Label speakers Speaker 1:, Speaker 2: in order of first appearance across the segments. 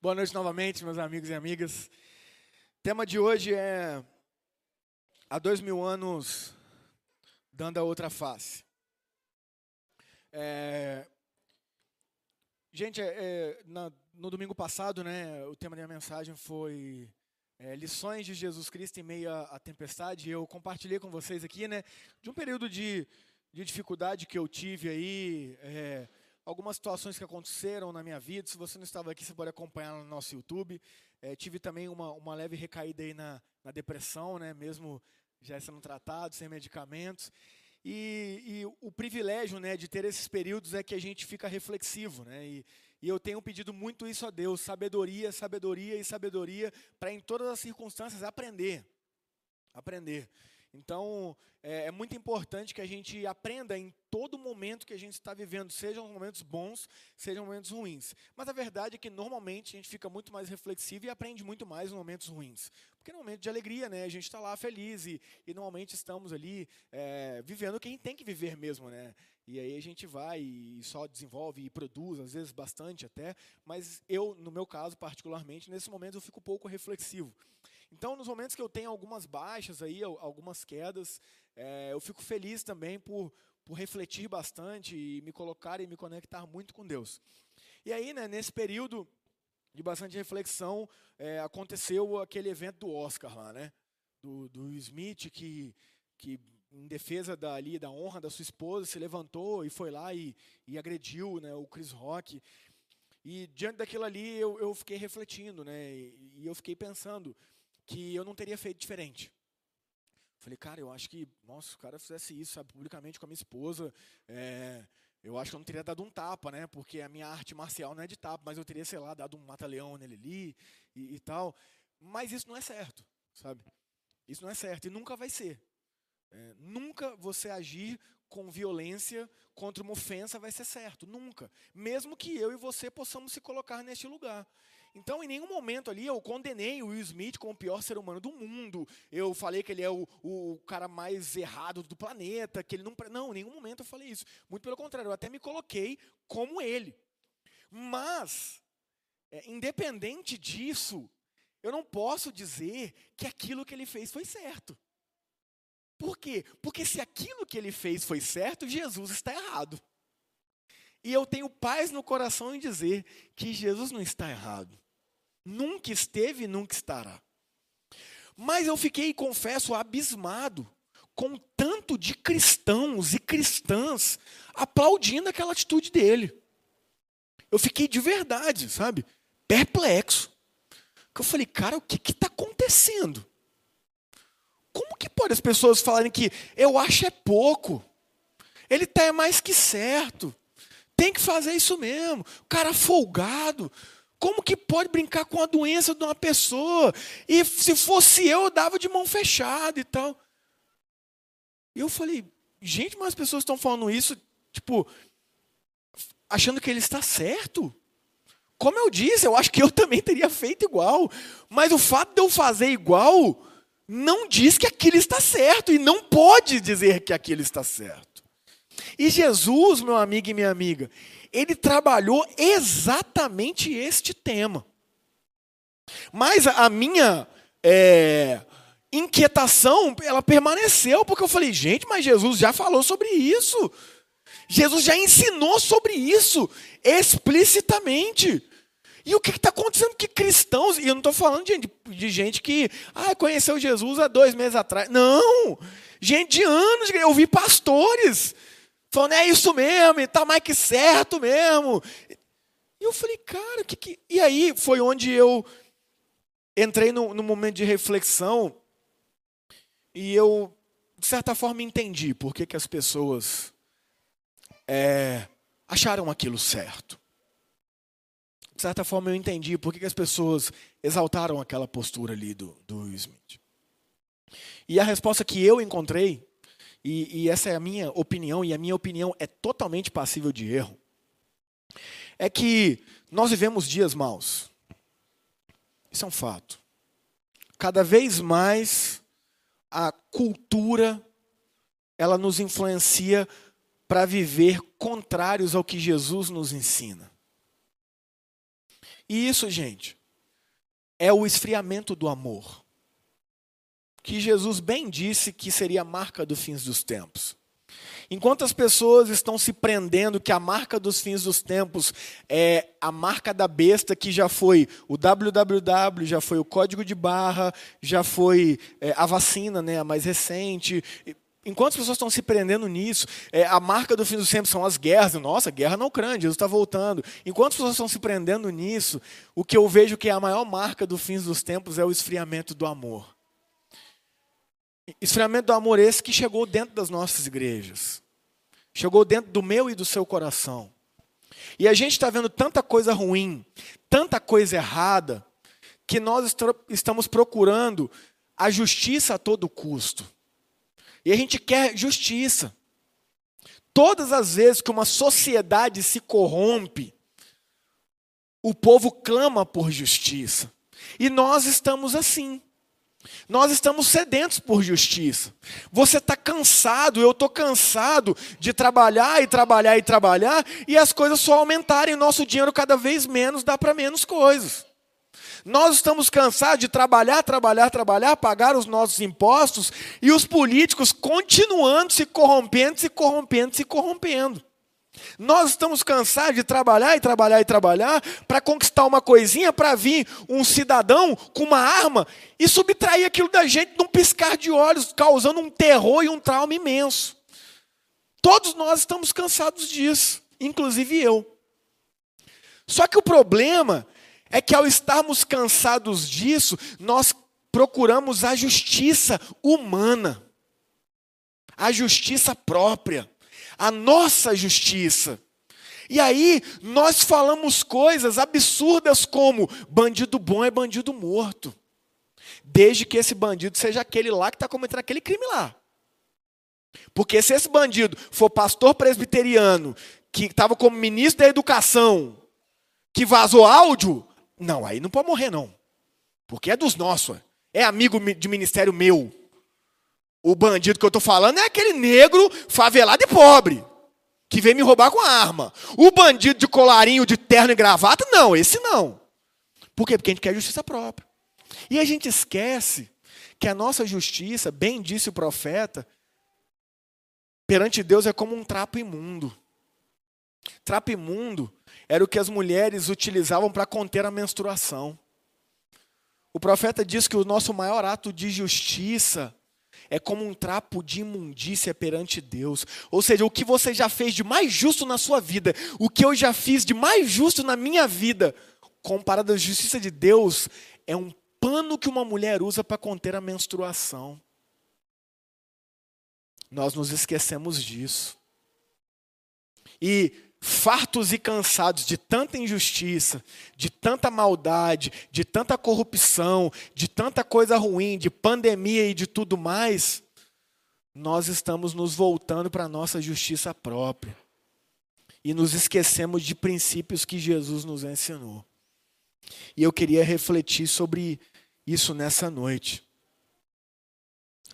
Speaker 1: Boa noite novamente, meus amigos e amigas. O tema de hoje é há dois mil anos dando a outra face. É, gente, é, é, na, no domingo passado, né, o tema da minha mensagem foi é, lições de Jesus Cristo em meio à, à tempestade. Eu compartilhei com vocês aqui, né, de um período de, de dificuldade que eu tive aí é, algumas situações que aconteceram na minha vida. Se você não estava aqui, você pode acompanhar no nosso YouTube. É, tive também uma, uma leve recaída aí na, na depressão, né, mesmo já sendo tratado, sem medicamentos. E, e, o privilégio né, de ter esses períodos é que a gente fica reflexivo. Né, e, e eu tenho pedido muito isso a Deus: sabedoria, sabedoria e sabedoria, para em todas as circunstâncias aprender. Aprender. Então, é, é, muito importante que a gente aprenda em todo momento que a gente está vivendo, sejam momentos bons, sejam momentos ruins. Mas a verdade é que normalmente a gente fica muito mais reflexivo e aprende muito mais nos momentos ruins. Porque no momento de alegria, né, a gente está lá feliz e, e normalmente estamos ali é, vivendo quem tem que viver mesmo. Né? E aí a gente vai e só desenvolve e produz, às vezes bastante até. Mas eu, no meu caso particularmente, nesse momento eu fico pouco reflexivo. Então, nos momentos que eu tenho algumas baixas aí, algumas quedas, é, eu fico feliz também por, por refletir bastante e me colocar e me conectar muito com Deus. E aí, né, nesse período de bastante reflexão, é, aconteceu aquele evento do Oscar lá, né? Do, do Smith, que, que em defesa da, ali, da honra da sua esposa, se levantou e foi lá e, e agrediu né, o Chris Rock. E diante daquilo ali eu, eu fiquei refletindo, né? E, e eu fiquei pensando, que eu não teria feito diferente. Falei, cara, eu acho que, nossa, se o cara fizesse isso, sabe, publicamente com a minha esposa, é, eu acho que eu não teria dado um tapa, né? Porque a minha arte marcial não é de tapa, mas eu teria, sei lá, dado um mata-leão nele ali e, e, tal. Mas isso não é certo, sabe? Isso não é certo e nunca vai ser. É, nunca você agir com violência contra uma ofensa vai ser certo, nunca. Mesmo que eu e você possamos se colocar neste lugar. Então, em nenhum momento ali eu condenei o Will Smith como o pior ser humano do mundo. Eu falei que ele é o, o cara mais errado do planeta, que ele não. Não, em nenhum momento eu falei isso. Muito pelo contrário, eu até me coloquei como ele. Mas, é, independente disso, eu não posso dizer que aquilo que ele fez foi certo. Por quê? Porque se aquilo que ele fez foi certo, Jesus está errado. E eu tenho paz no coração em dizer que Jesus não está errado. Nunca esteve e nunca estará. Mas eu fiquei, confesso, abismado com tanto de cristãos e cristãs aplaudindo aquela atitude dele. Eu fiquei de verdade, sabe? Perplexo. Que eu falei, cara, o que está acontecendo? Como que pode as pessoas falarem que eu acho é pouco? Ele está mais que certo. Tem que fazer isso mesmo. O cara folgado. Como que pode brincar com a doença de uma pessoa? E se fosse eu, eu dava de mão fechada e tal. E eu falei, gente, mas as pessoas estão falando isso, tipo, achando que ele está certo. Como eu disse, eu acho que eu também teria feito igual. Mas o fato de eu fazer igual não diz que aquilo está certo e não pode dizer que aquilo está certo. E Jesus, meu amigo e minha amiga, ele trabalhou exatamente este tema. Mas a minha é, inquietação, ela permaneceu, porque eu falei, gente, mas Jesus já falou sobre isso. Jesus já ensinou sobre isso explicitamente. E o que está acontecendo que cristãos, e eu não estou falando de, de, gente que ah, conheceu Jesus há dois meses atrás. Não! Gente de anos, eu vi pastores Falando, é isso mesmo, está mais que certo mesmo. E eu falei, cara, que que. E aí foi onde eu entrei no, no momento de reflexão e eu, de certa forma, entendi por que, que as pessoas é, acharam aquilo certo. De certa forma, eu entendi por que, que as pessoas exaltaram aquela postura ali do, do Smith. E a resposta que eu encontrei e, e essa é a minha opinião, e a minha opinião é totalmente passível de erro, é que nós vivemos dias maus. Isso é um fato. Cada vez mais a cultura ela nos influencia para viver contrários ao que Jesus nos ensina. E isso, gente, é o esfriamento do amor. Que Jesus bem disse que seria a marca dos fins dos tempos. Enquanto as pessoas estão se prendendo que a marca dos fins dos tempos é a marca da besta, que já foi o www, já foi o código de barra, já foi é, a vacina, né, a mais recente. Enquanto as pessoas estão se prendendo nisso, é, a marca do fim dos tempos são as guerras. Nossa, guerra na Ucrânia, Jesus está voltando. Enquanto as pessoas estão se prendendo nisso, o que eu vejo que é a maior marca do fim dos tempos é o esfriamento do amor. Esfriamento do amor esse que chegou dentro das nossas igrejas. Chegou dentro do meu e do seu coração. E a gente está vendo tanta coisa ruim, tanta coisa errada, que nós estamos procurando a justiça a todo custo. E a gente quer justiça. Todas as vezes que uma sociedade se corrompe, o povo clama por justiça. E nós estamos assim. Nós estamos sedentos por justiça. Você está cansado, eu estou cansado de trabalhar e trabalhar e trabalhar e as coisas só aumentarem. Nosso dinheiro cada vez menos dá para menos coisas. Nós estamos cansados de trabalhar, trabalhar, trabalhar, pagar os nossos impostos e os políticos continuando se corrompendo, se corrompendo, se corrompendo. Nós estamos cansados de trabalhar e trabalhar e trabalhar para conquistar uma coisinha, para vir um cidadão com uma arma e subtrair aquilo da gente num piscar de olhos, causando um terror e um trauma imenso. Todos nós estamos cansados disso, inclusive eu. Só que o problema é que ao estarmos cansados disso, nós procuramos a justiça humana, a justiça própria a nossa justiça. E aí nós falamos coisas absurdas como bandido bom é bandido morto. Desde que esse bandido seja aquele lá que está cometendo aquele crime lá. Porque se esse bandido for pastor presbiteriano, que estava como ministro da educação, que vazou áudio, não, aí não pode morrer não. Porque é dos nossos, é amigo de ministério meu. O bandido que eu estou falando é aquele negro favelado e pobre, que vem me roubar com a arma. O bandido de colarinho, de terno e gravata, não, esse não. Por quê? Porque a gente quer justiça própria. E a gente esquece que a nossa justiça, bem disse o profeta, perante Deus é como um trapo imundo. Trapo imundo era o que as mulheres utilizavam para conter a menstruação. O profeta diz que o nosso maior ato de justiça é como um trapo de imundícia perante Deus. Ou seja, o que você já fez de mais justo na sua vida, o que eu já fiz de mais justo na minha vida, comparado à justiça de Deus, é um pano que uma mulher usa para conter a menstruação. Nós nos esquecemos disso. E fartos e cansados de tanta injustiça, de tanta maldade, de tanta corrupção, de tanta coisa ruim, de pandemia e de tudo mais, nós estamos nos voltando para a nossa justiça própria. E nos esquecemos de princípios que Jesus nos ensinou. E eu queria refletir sobre isso nessa noite.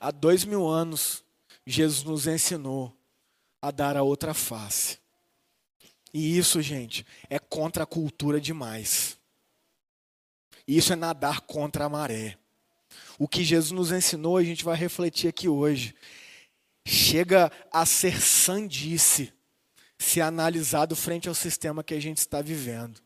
Speaker 1: Há dois mil anos, Jesus nos ensinou a dar a outra face. E isso, gente, é contra a cultura demais. Isso é nadar contra a maré. O que Jesus nos ensinou, a gente vai refletir aqui hoje. Chega a ser sandice se analisado frente ao sistema que a gente está vivendo.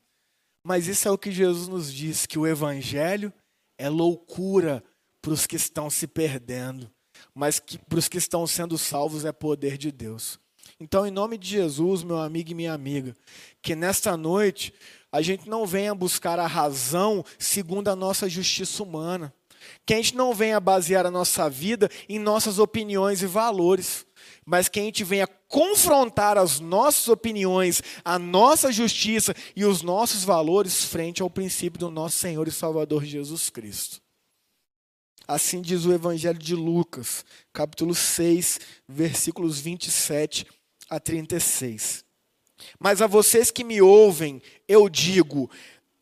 Speaker 1: Mas isso é o que Jesus nos diz: que o Evangelho é loucura para os que estão se perdendo, mas que para os que estão sendo salvos é poder de Deus. Então, em nome de Jesus, meu amigo e minha amiga, que nesta noite a gente não venha buscar a razão segundo a nossa justiça humana. Que a gente não venha basear a nossa vida em nossas opiniões e valores, mas que a gente venha confrontar as nossas opiniões, a nossa justiça e os nossos valores frente ao princípio do nosso Senhor e Salvador Jesus Cristo. Assim diz o Evangelho de Lucas, capítulo 6, versículos 27 a 36. Mas a vocês que me ouvem, eu digo: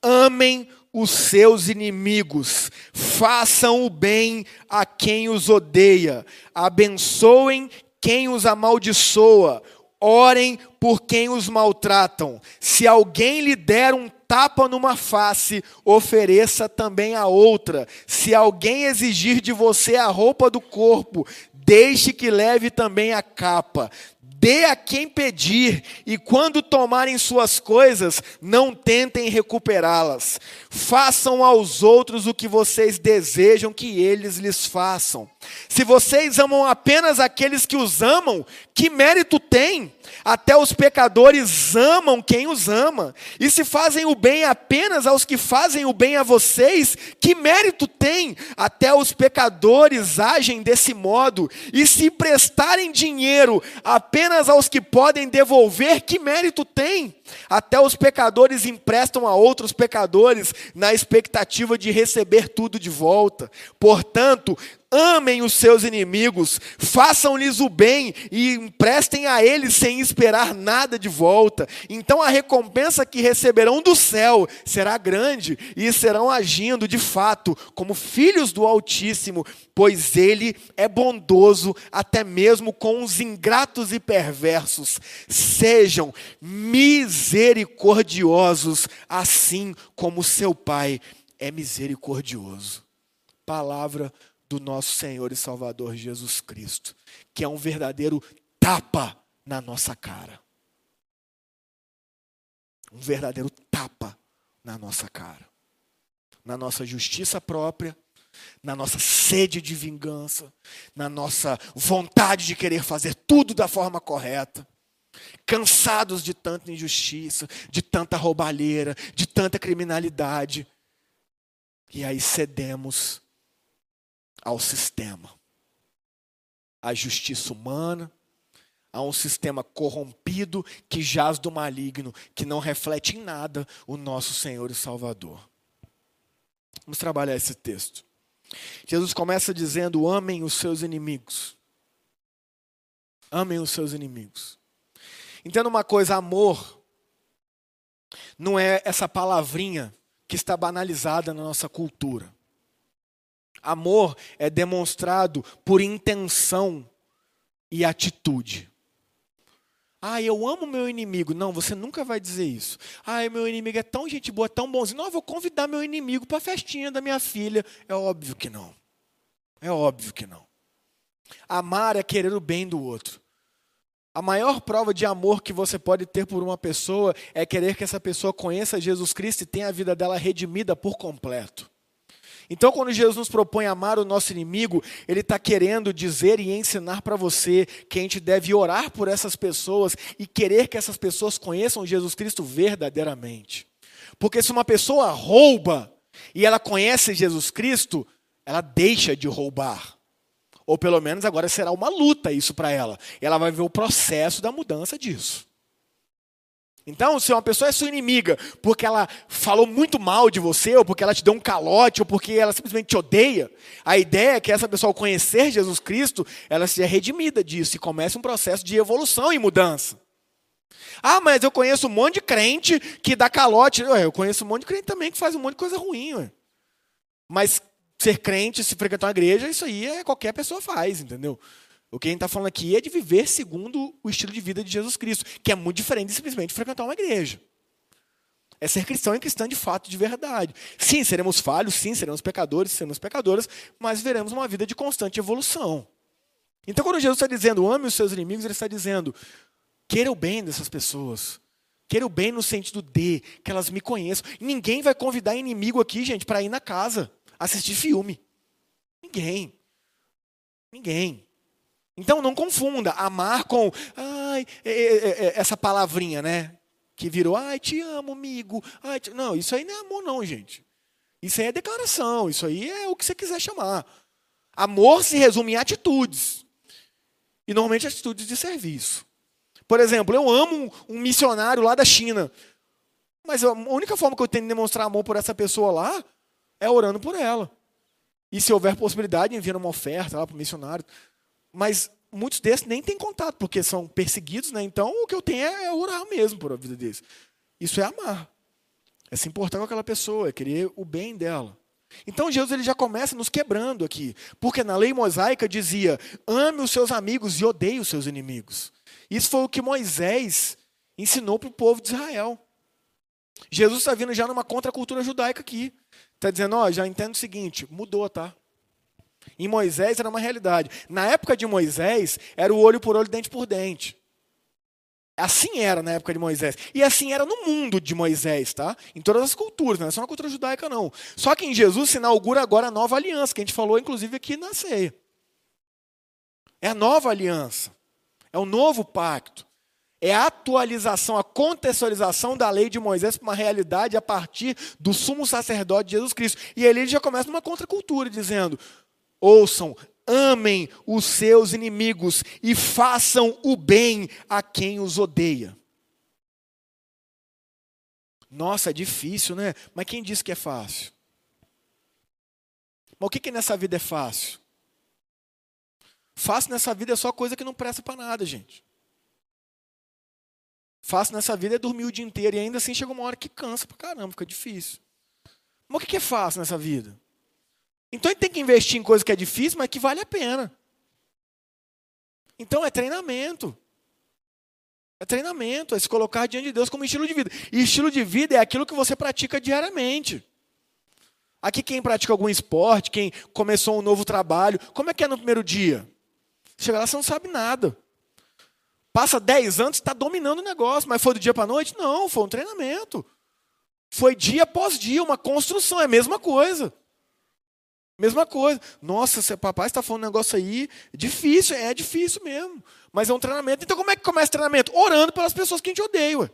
Speaker 1: amem os seus inimigos, façam o bem a quem os odeia, abençoem quem os amaldiçoa, orem por quem os maltratam. Se alguém lhe der um tapa numa face, ofereça também a outra. Se alguém exigir de você a roupa do corpo, deixe que leve também a capa. Dê a quem pedir, e quando tomarem suas coisas, não tentem recuperá-las. Façam aos outros o que vocês desejam que eles lhes façam. Se vocês amam apenas aqueles que os amam, que mérito tem? Até os pecadores amam quem os ama. E se fazem o bem apenas aos que fazem o bem a vocês, que mérito tem? Até os pecadores agem desse modo. E se prestarem dinheiro apenas aos que podem devolver, que mérito tem? Até os pecadores emprestam a outros pecadores na expectativa de receber tudo de volta. Portanto, amem os seus inimigos, façam-lhes o bem e emprestem a eles sem esperar nada de volta. Então a recompensa que receberão do céu será grande e serão agindo de fato como filhos do Altíssimo, pois ele é bondoso até mesmo com os ingratos e perversos. Sejam misericordiosos, assim como seu Pai é misericordioso. Palavra do nosso Senhor e Salvador Jesus Cristo, que é um verdadeiro tapa na nossa cara. Um verdadeiro tapa na nossa cara. Na nossa justiça própria, na nossa sede de vingança, na nossa vontade de querer fazer tudo da forma correta. Cansados de tanta injustiça, de tanta roubalheira, de tanta criminalidade. E aí cedemos ao sistema, à justiça humana, a um sistema corrompido que jaz do maligno, que não reflete em nada o nosso Senhor e Salvador. Vamos trabalhar esse texto. Jesus começa dizendo: amem os seus inimigos. Amem os seus inimigos. Entenda uma coisa: amor não é essa palavrinha que está banalizada na nossa cultura. Amor é demonstrado por intenção e atitude. Ah, eu amo meu inimigo. Não, você nunca vai dizer isso. Ah, meu inimigo é tão gente boa, tão bonzinho. Não, eu vou convidar meu inimigo para a festinha da minha filha. É óbvio que não. É óbvio que não. Amar é querer o bem do outro. A maior prova de amor que você pode ter por uma pessoa é querer que essa pessoa conheça Jesus Cristo e tenha a vida dela redimida por completo. Então, quando Jesus nos propõe amar o nosso inimigo, Ele está querendo dizer e ensinar para você que a gente deve orar por essas pessoas e querer que essas pessoas conheçam Jesus Cristo verdadeiramente. Porque se uma pessoa rouba e ela conhece Jesus Cristo, ela deixa de roubar. Ou pelo menos agora será uma luta isso para ela. Ela vai ver o processo da mudança disso. Então, se uma pessoa é sua inimiga porque ela falou muito mal de você, ou porque ela te deu um calote, ou porque ela simplesmente te odeia, a ideia é que essa pessoa, ao conhecer Jesus Cristo, ela seja redimida disso e comece um processo de evolução e mudança. Ah, mas eu conheço um monte de crente que dá calote. Ué, eu conheço um monte de crente também que faz um monte de coisa ruim. Ué. Mas ser crente, se frequentar uma igreja, isso aí é qualquer pessoa faz, entendeu? O que a gente está falando aqui é de viver segundo o estilo de vida de Jesus Cristo, que é muito diferente de simplesmente frequentar uma igreja. É ser cristão e cristã de fato, de verdade. Sim, seremos falhos, sim, seremos pecadores, seremos pecadoras, mas veremos uma vida de constante evolução. Então, quando Jesus está dizendo ame os seus inimigos, ele está dizendo queira o bem dessas pessoas. Queira o bem no sentido de que elas me conheçam. Ninguém vai convidar inimigo aqui, gente, para ir na casa assistir filme. Ninguém. Ninguém. Então não confunda amar com ai, essa palavrinha, né? Que virou, ai, te amo, amigo. Ai, te... Não, isso aí não é amor, não, gente. Isso aí é declaração, isso aí é o que você quiser chamar. Amor se resume em atitudes. E normalmente atitudes de serviço. Por exemplo, eu amo um missionário lá da China. Mas a única forma que eu tenho de demonstrar amor por essa pessoa lá é orando por ela. E se houver possibilidade, enviando uma oferta lá para o missionário. Mas muitos desses nem têm contato, porque são perseguidos, né? Então o que eu tenho é orar mesmo por a vida deles. Isso é amar. É se importar com aquela pessoa, é querer o bem dela. Então Jesus ele já começa nos quebrando aqui, porque na lei mosaica dizia: ame os seus amigos e odeie os seus inimigos. Isso foi o que Moisés ensinou para o povo de Israel. Jesus está vindo já numa contracultura judaica aqui. Está dizendo, ó, já entendo o seguinte, mudou, tá? Em Moisés era uma realidade. Na época de Moisés, era o olho por olho, dente por dente. Assim era na época de Moisés. E assim era no mundo de Moisés, tá? Em todas as culturas, não é só na cultura judaica, não. Só que em Jesus se inaugura agora a nova aliança, que a gente falou, inclusive, aqui na ceia. É a nova aliança. É o novo pacto. É a atualização, a contextualização da lei de Moisés para uma realidade a partir do sumo sacerdote Jesus Cristo. E ali ele já começa numa contracultura, dizendo: ouçam, amem os seus inimigos e façam o bem a quem os odeia. Nossa, é difícil, né? Mas quem disse que é fácil? Mas o que, que nessa vida é fácil? Fácil nessa vida é só coisa que não presta para nada, gente. Fácil nessa vida é dormir o dia inteiro e ainda assim chega uma hora que cansa pra caramba, fica difícil. Mas o que é fácil nessa vida? Então ele tem que investir em coisa que é difícil, mas que vale a pena. Então é treinamento. É treinamento, é se colocar diante de Deus como estilo de vida. E estilo de vida é aquilo que você pratica diariamente. Aqui quem pratica algum esporte, quem começou um novo trabalho, como é que é no primeiro dia? Chega lá, você não sabe nada. Passa 10 anos, está dominando o negócio, mas foi do dia para a noite? Não, foi um treinamento. Foi dia após dia, uma construção, é a mesma coisa. Mesma coisa. Nossa, seu papai está falando um negócio aí difícil, é difícil mesmo. Mas é um treinamento. Então como é que começa o treinamento? Orando pelas pessoas que a gente odeia. Ué.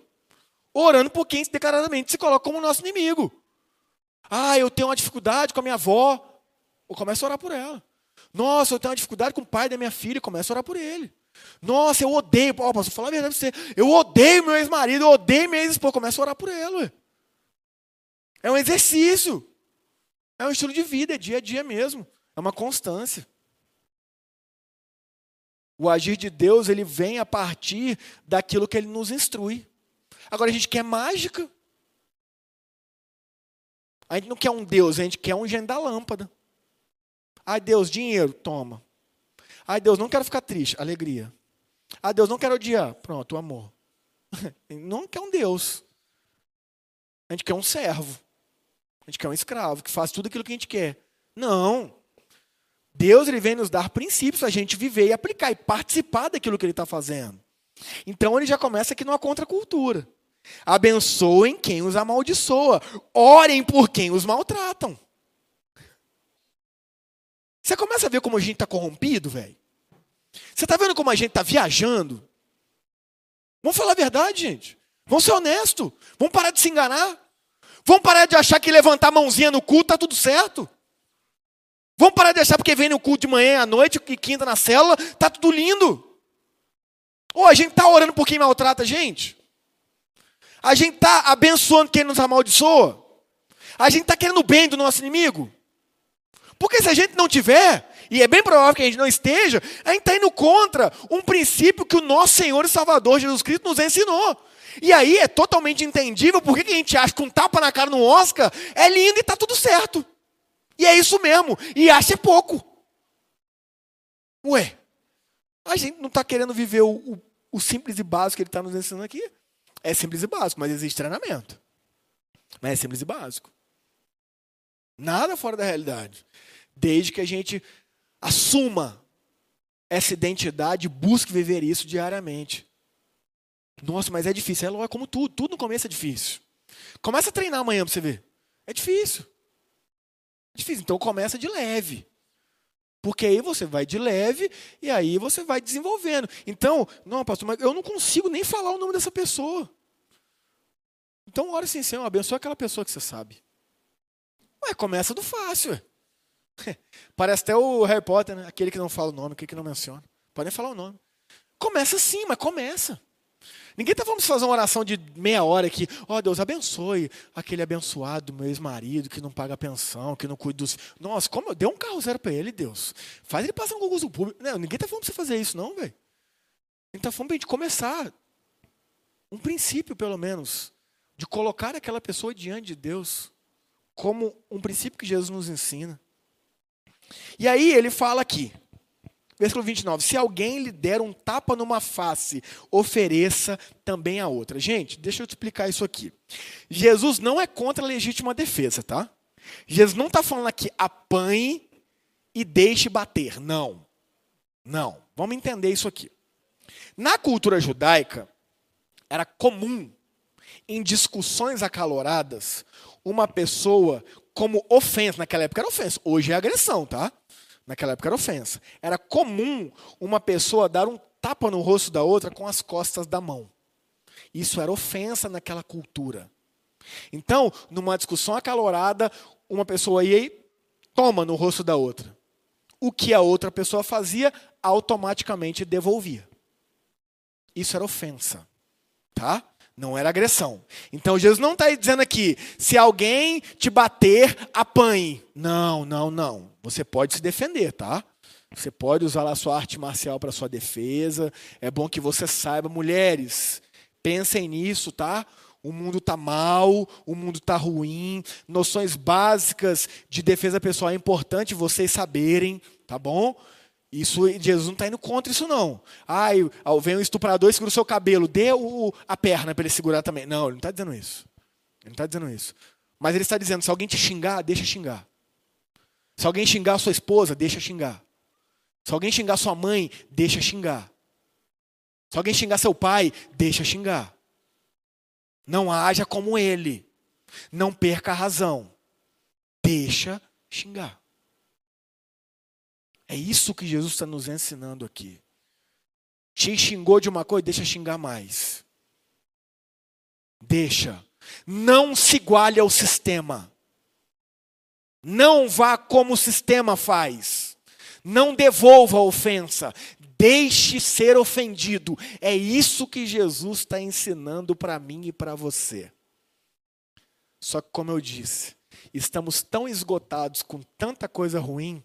Speaker 1: Orando por quem declaradamente se coloca como nosso inimigo. Ah, eu tenho uma dificuldade com a minha avó. Eu começo a orar por ela. Nossa, eu tenho uma dificuldade com o pai da minha filha. Eu começo a orar por ele. Nossa, eu odeio. Oh, posso falar a verdade pra você. Eu odeio meu ex-marido, eu odeio minha ex-esposa. Começo a orar por ela. Ué. É um exercício. É um estilo de vida, é dia a dia mesmo. É uma constância. O agir de Deus, ele vem a partir daquilo que ele nos instrui. Agora a gente quer mágica. A gente não quer um Deus, a gente quer um gênio da lâmpada. Ai, Deus, dinheiro, toma. Ai, Deus, não quero ficar triste, alegria. Ai, Deus, não quero odiar, pronto, amor. Não quer um Deus. A gente quer um servo. A gente quer um escravo que faz tudo aquilo que a gente quer. Não. Deus ele vem nos dar princípios para a gente viver e aplicar e participar daquilo que ele está fazendo. Então ele já começa aqui numa contracultura. Abençoem quem os amaldiçoa. Orem por quem os maltratam. Você começa a ver como a gente está corrompido, velho? Você está vendo como a gente está viajando? Vamos falar a verdade, gente. Vamos ser honestos. Vamos parar de se enganar. Vamos parar de achar que levantar a mãozinha no culto está tudo certo. Vamos parar de achar porque vem no culto de manhã à noite e quinta na célula, está tudo lindo. Ou a gente está orando por quem maltrata a gente? A gente está abençoando quem nos amaldiçoa? A gente está querendo o bem do nosso inimigo? Porque se a gente não tiver, e é bem provável que a gente não esteja, a gente está indo contra um princípio que o nosso Senhor e Salvador Jesus Cristo nos ensinou. E aí é totalmente entendível por que a gente acha que um tapa na cara no Oscar é lindo e está tudo certo. E é isso mesmo. E acha pouco. Ué, a gente não está querendo viver o, o, o, simples e básico que ele está nos ensinando aqui. É simples e básico, mas existe treinamento. Mas é simples e básico. Nada fora da realidade. Desde que a gente assuma essa identidade e busque viver isso diariamente. Nossa, mas é difícil. É como tudo, tudo no começo é difícil. Começa a treinar amanhã para você ver. É difícil. É difícil. Então começa de leve. Porque aí você vai de leve e aí você vai desenvolvendo. Então, não, pastor, mas eu não consigo nem falar o nome dessa pessoa. Então, ora assim, Senhor, abençoa aquela pessoa que você sabe. Ué, começa do fácil. Parece até o Harry Potter, né? Aquele que não fala o nome, aquele que não menciona. Pode nem falar o nome. Começa assim, mas começa. Ninguém está falando de fazer uma oração de meia hora aqui. Ó oh, Deus, abençoe aquele abençoado, meu ex-marido, que não paga pensão, que não cuida dos. Nossa, como eu dei um carro zero para ele, Deus. Faz ele passar um concurso público. Não, ninguém está falando para você fazer isso, não, velho. Gente está falando para gente começar. Um princípio, pelo menos, de colocar aquela pessoa diante de Deus como um princípio que Jesus nos ensina. E aí ele fala aqui, Versículo 29. Se alguém lhe der um tapa numa face, ofereça também a outra. Gente, deixa eu te explicar isso aqui. Jesus não é contra a legítima defesa, tá? Jesus não está falando aqui apanhe e deixe bater. Não. Não. Vamos entender isso aqui. Na cultura judaica, era comum, em discussões acaloradas, uma pessoa como ofensa. Naquela época era ofensa, hoje é agressão, tá? Naquela época era ofensa. Era comum uma pessoa dar um tapa no rosto da outra com as costas da mão. Isso era ofensa naquela cultura. Então, numa discussão acalorada, uma pessoa ia e toma no rosto da outra. O que a outra pessoa fazia, automaticamente devolvia. Isso era ofensa. Tá? Não era agressão. Então Jesus não está dizendo aqui, se alguém te bater, apanhe. Não, não, não. Você pode se defender, tá? Você pode usar a sua arte marcial para sua defesa. É bom que você saiba, mulheres, pensem nisso, tá? O mundo está mal, o mundo está ruim. Noções básicas de defesa pessoal é importante vocês saberem, tá bom? Isso, Jesus não está indo contra isso, não. Ai, vem um estuprador e segura o seu cabelo, dê o, a perna para ele segurar também. Não, ele não está dizendo isso. Ele não está dizendo isso. Mas ele está dizendo: se alguém te xingar, deixa xingar. Se alguém xingar a sua esposa, deixa xingar. Se alguém xingar sua mãe, deixa xingar. Se alguém xingar seu pai, deixa xingar. Não haja como ele. Não perca a razão. Deixa xingar. É isso que Jesus está nos ensinando aqui. Te xingou de uma coisa, deixa xingar mais. Deixa. Não se iguale ao sistema. Não vá como o sistema faz. Não devolva a ofensa. Deixe ser ofendido. É isso que Jesus está ensinando para mim e para você. Só que, como eu disse, estamos tão esgotados com tanta coisa ruim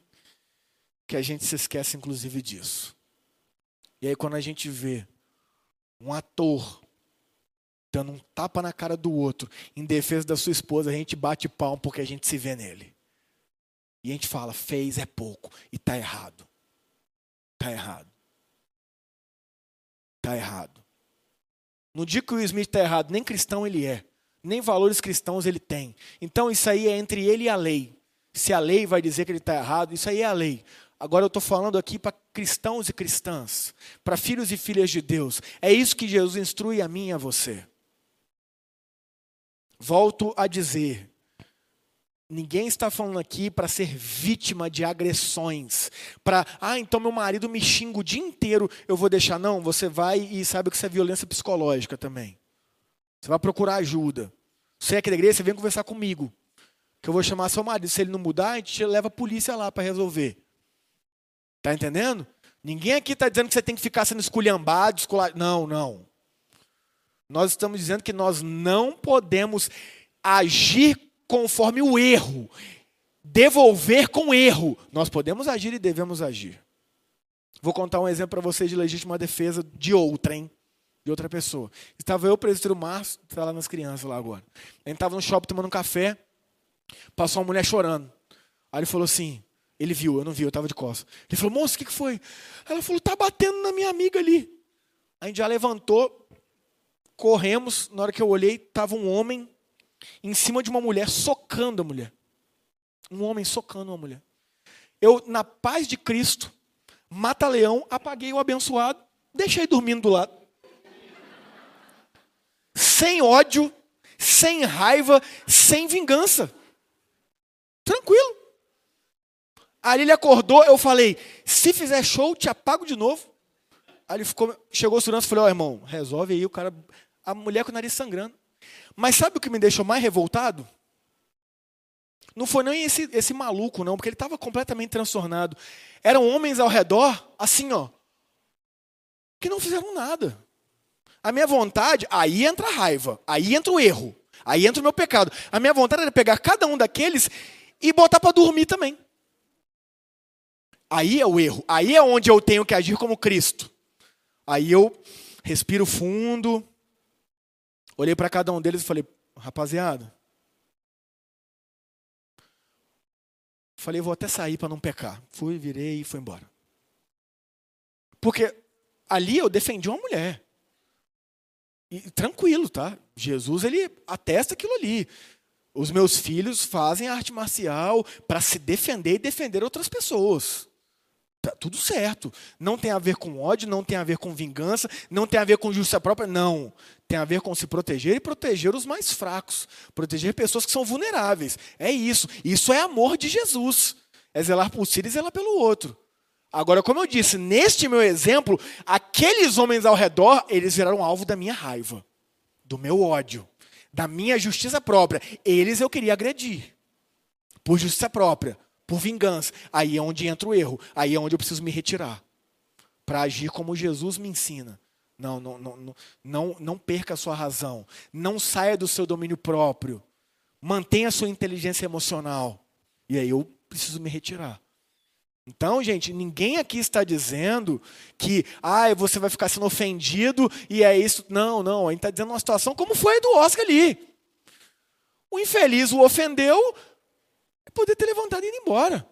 Speaker 1: que a gente se esquece inclusive disso. E aí quando a gente vê um ator dando um tapa na cara do outro em defesa da sua esposa, a gente bate palmo porque a gente se vê nele. E a gente fala, fez é pouco e tá errado. Tá errado. Tá errado. No dia que o Smith está errado, nem cristão ele é, nem valores cristãos ele tem. Então isso aí é entre ele e a lei. Se a lei vai dizer que ele está errado, isso aí é a lei. Agora eu estou falando aqui para cristãos e cristãs, para filhos e filhas de Deus. É isso que Jesus instrui a mim e a você. Volto a dizer, ninguém está falando aqui para ser vítima de agressões, para, ah, então meu marido me xinga o dia inteiro, eu vou deixar. Não, você vai e sabe que isso é violência psicológica também. Você vai procurar ajuda. Você é aqui da igreja, você vem conversar comigo. Que eu vou chamar seu marido. Se ele não mudar, a gente leva a polícia lá para resolver. Está entendendo? Ninguém aqui está dizendo que você tem que ficar sendo esculhambado, escular... Não, não. Nós estamos dizendo que nós não podemos agir conforme o erro, devolver com erro. Nós podemos agir e devemos agir. Vou contar um exemplo para vocês de legítima defesa de outra, hein? De outra pessoa. Estava eu, o presbítero Márcio, está lá nas crianças lá agora. A gente estava no shopping tomando um café, passou uma mulher chorando. Aí ele falou assim: ele viu, eu não vi, eu estava de costas. Ele falou, moço, o que, que foi? Ela falou, tá batendo na minha amiga ali. A gente já levantou, corremos. Na hora que eu olhei, estava um homem em cima de uma mulher, socando a mulher. Um homem socando uma mulher. Eu, na paz de Cristo, mata-leão, apaguei o abençoado, deixei dormindo do lado. Sem ódio, sem raiva, sem vingança. Tranquilo. Aí ele acordou, eu falei, se fizer show, te apago de novo. Aí ele ficou, chegou o segurança e falou, ó oh, irmão, resolve aí, o cara, a mulher com o nariz sangrando. Mas sabe o que me deixou mais revoltado? Não foi nem esse, esse maluco, não, porque ele estava completamente transtornado. Eram homens ao redor, assim, ó, que não fizeram nada. A minha vontade, aí entra a raiva, aí entra o erro, aí entra o meu pecado. A minha vontade era pegar cada um daqueles e botar para dormir também. Aí é o erro. Aí é onde eu tenho que agir como Cristo. Aí eu respiro fundo, olhei para cada um deles e falei: rapaziada. Falei, vou até sair para não pecar. Fui, virei e fui embora. Porque ali eu defendi uma mulher. E tranquilo, tá? Jesus ele atesta aquilo ali. Os meus filhos fazem arte marcial para se defender e defender outras pessoas. Tá tudo certo. Não tem a ver com ódio, não tem a ver com vingança, não tem a ver com justiça própria, não. Tem a ver com se proteger e proteger os mais fracos, proteger pessoas que são vulneráveis. É isso. Isso é amor de Jesus. É zelar por si e zelar pelo outro. Agora, como eu disse, neste meu exemplo, aqueles homens ao redor, eles viraram alvo da minha raiva, do meu ódio da minha justiça própria. Eles eu queria agredir. Por justiça própria, por vingança. Aí é onde entra o erro. Aí é onde eu preciso me retirar. Para agir como Jesus me ensina. Não, não, não, não, não perca a sua razão. Não saia do seu domínio próprio. Mantenha a sua inteligência emocional. E aí eu preciso me retirar. Então, gente, ninguém aqui está dizendo que ah, você vai ficar sendo ofendido e é isso. Não, não. A gente está dizendo uma situação como foi a do Oscar ali. O infeliz o ofendeu, ele poderia ter levantado e ido embora.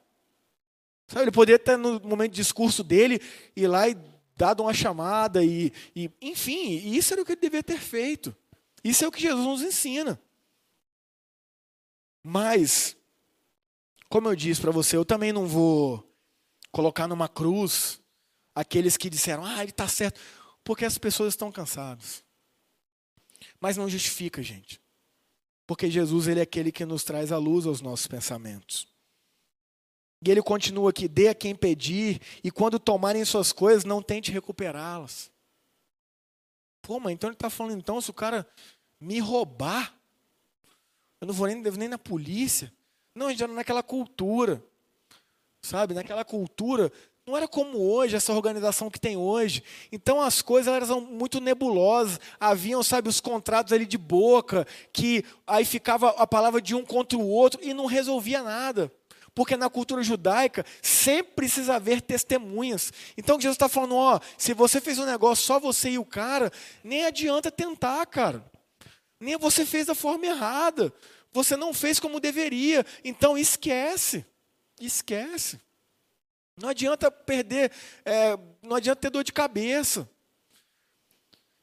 Speaker 1: Sabe, ele poderia ter, no momento de discurso dele, ir lá e dado uma chamada, e, e enfim, isso era o que ele devia ter feito. Isso é o que Jesus nos ensina. Mas, como eu disse para você, eu também não vou colocar numa cruz aqueles que disseram, ah, ele está certo, porque as pessoas estão cansadas. Mas não justifica, gente. Porque Jesus ele é aquele que nos traz a luz aos nossos pensamentos. E ele continua aqui: dê a quem pedir, e quando tomarem suas coisas, não tente recuperá-las. Pô, mas então ele está falando, então, se o cara me roubar, eu não vou nem, devo nem na polícia. Não, a gente era naquela cultura sabe? Naquela cultura, não era como hoje, essa organização que tem hoje. Então as coisas eram muito nebulosas. Haviam, sabe, os contratos ali de boca, que aí ficava a palavra de um contra o outro e não resolvia nada. Porque na cultura judaica sempre precisa haver testemunhas. Então Jesus está falando: ó, se você fez um negócio só você e o cara, nem adianta tentar, cara. Nem você fez da forma errada. Você não fez como deveria. Então esquece. Esquece. Não adianta perder, é, não adianta ter dor de cabeça.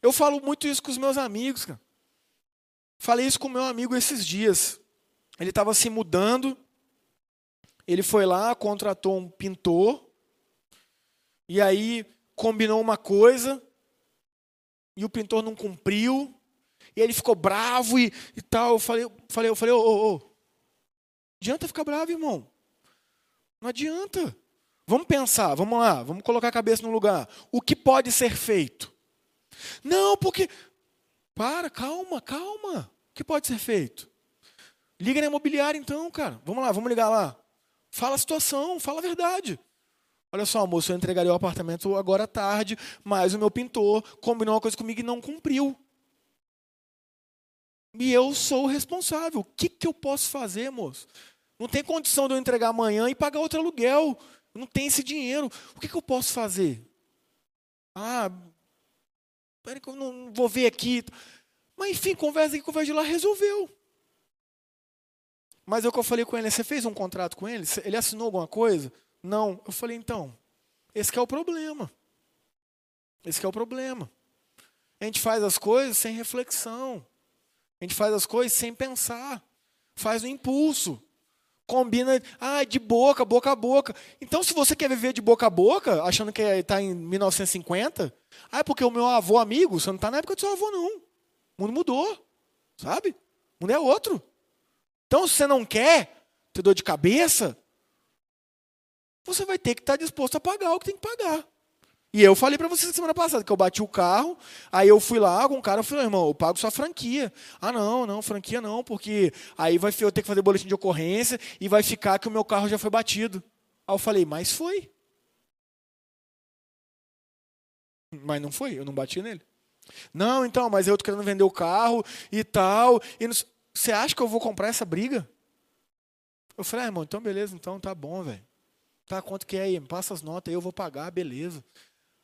Speaker 1: Eu falo muito isso com os meus amigos, cara. Falei isso com meu amigo esses dias. Ele estava se mudando, ele foi lá, contratou um pintor, e aí combinou uma coisa, e o pintor não cumpriu, e ele ficou bravo e, e tal. Eu falei, falei, eu falei, ô, ô, ô, adianta ficar bravo, irmão. Não adianta. Vamos pensar, vamos lá, vamos colocar a cabeça no lugar. O que pode ser feito? Não, porque. Para, calma, calma. O que pode ser feito? Liga na imobiliária então, cara. Vamos lá, vamos ligar lá. Fala a situação, fala a verdade. Olha só, moço, eu entregaria o apartamento agora à tarde, mas o meu pintor combinou uma coisa comigo e não cumpriu. E eu sou o responsável. O que, que eu posso fazer, moço? Não tem condição de eu entregar amanhã e pagar outro aluguel. Eu não tenho esse dinheiro. O que, que eu posso fazer? Ah, peraí que eu não vou ver aqui. Mas enfim, conversa aqui, conversa de lá, resolveu. Mas é o que eu falei com ele, você fez um contrato com ele? Ele assinou alguma coisa? Não. Eu falei, então, esse é o problema. Esse é o problema. A gente faz as coisas sem reflexão. A gente faz as coisas sem pensar. Faz no impulso combina, ah, de boca, boca a boca. Então, se você quer viver de boca a boca, achando que está em 1950, ah, é porque o meu avô amigo, você não está na época do seu avô, não. O mundo mudou, sabe? O mundo é outro. Então, se você não quer ter dor de cabeça, você vai ter que estar tá disposto a pagar o que tem que pagar. E eu falei para você semana passada que eu bati o carro, aí eu fui lá com o cara, eu falei, irmão, eu pago sua franquia. Ah, não, não, franquia não, porque aí vai eu ter que fazer boletim de ocorrência e vai ficar que o meu carro já foi batido. Aí eu falei, mas foi. Mas não foi, eu não bati nele. Não, então, mas eu tô querendo vender o carro e tal. E não... Você acha que eu vou comprar essa briga? Eu falei, ah, irmão, então beleza, então tá bom, velho. Tá, quanto que é aí? Me passa as notas aí, eu vou pagar, beleza.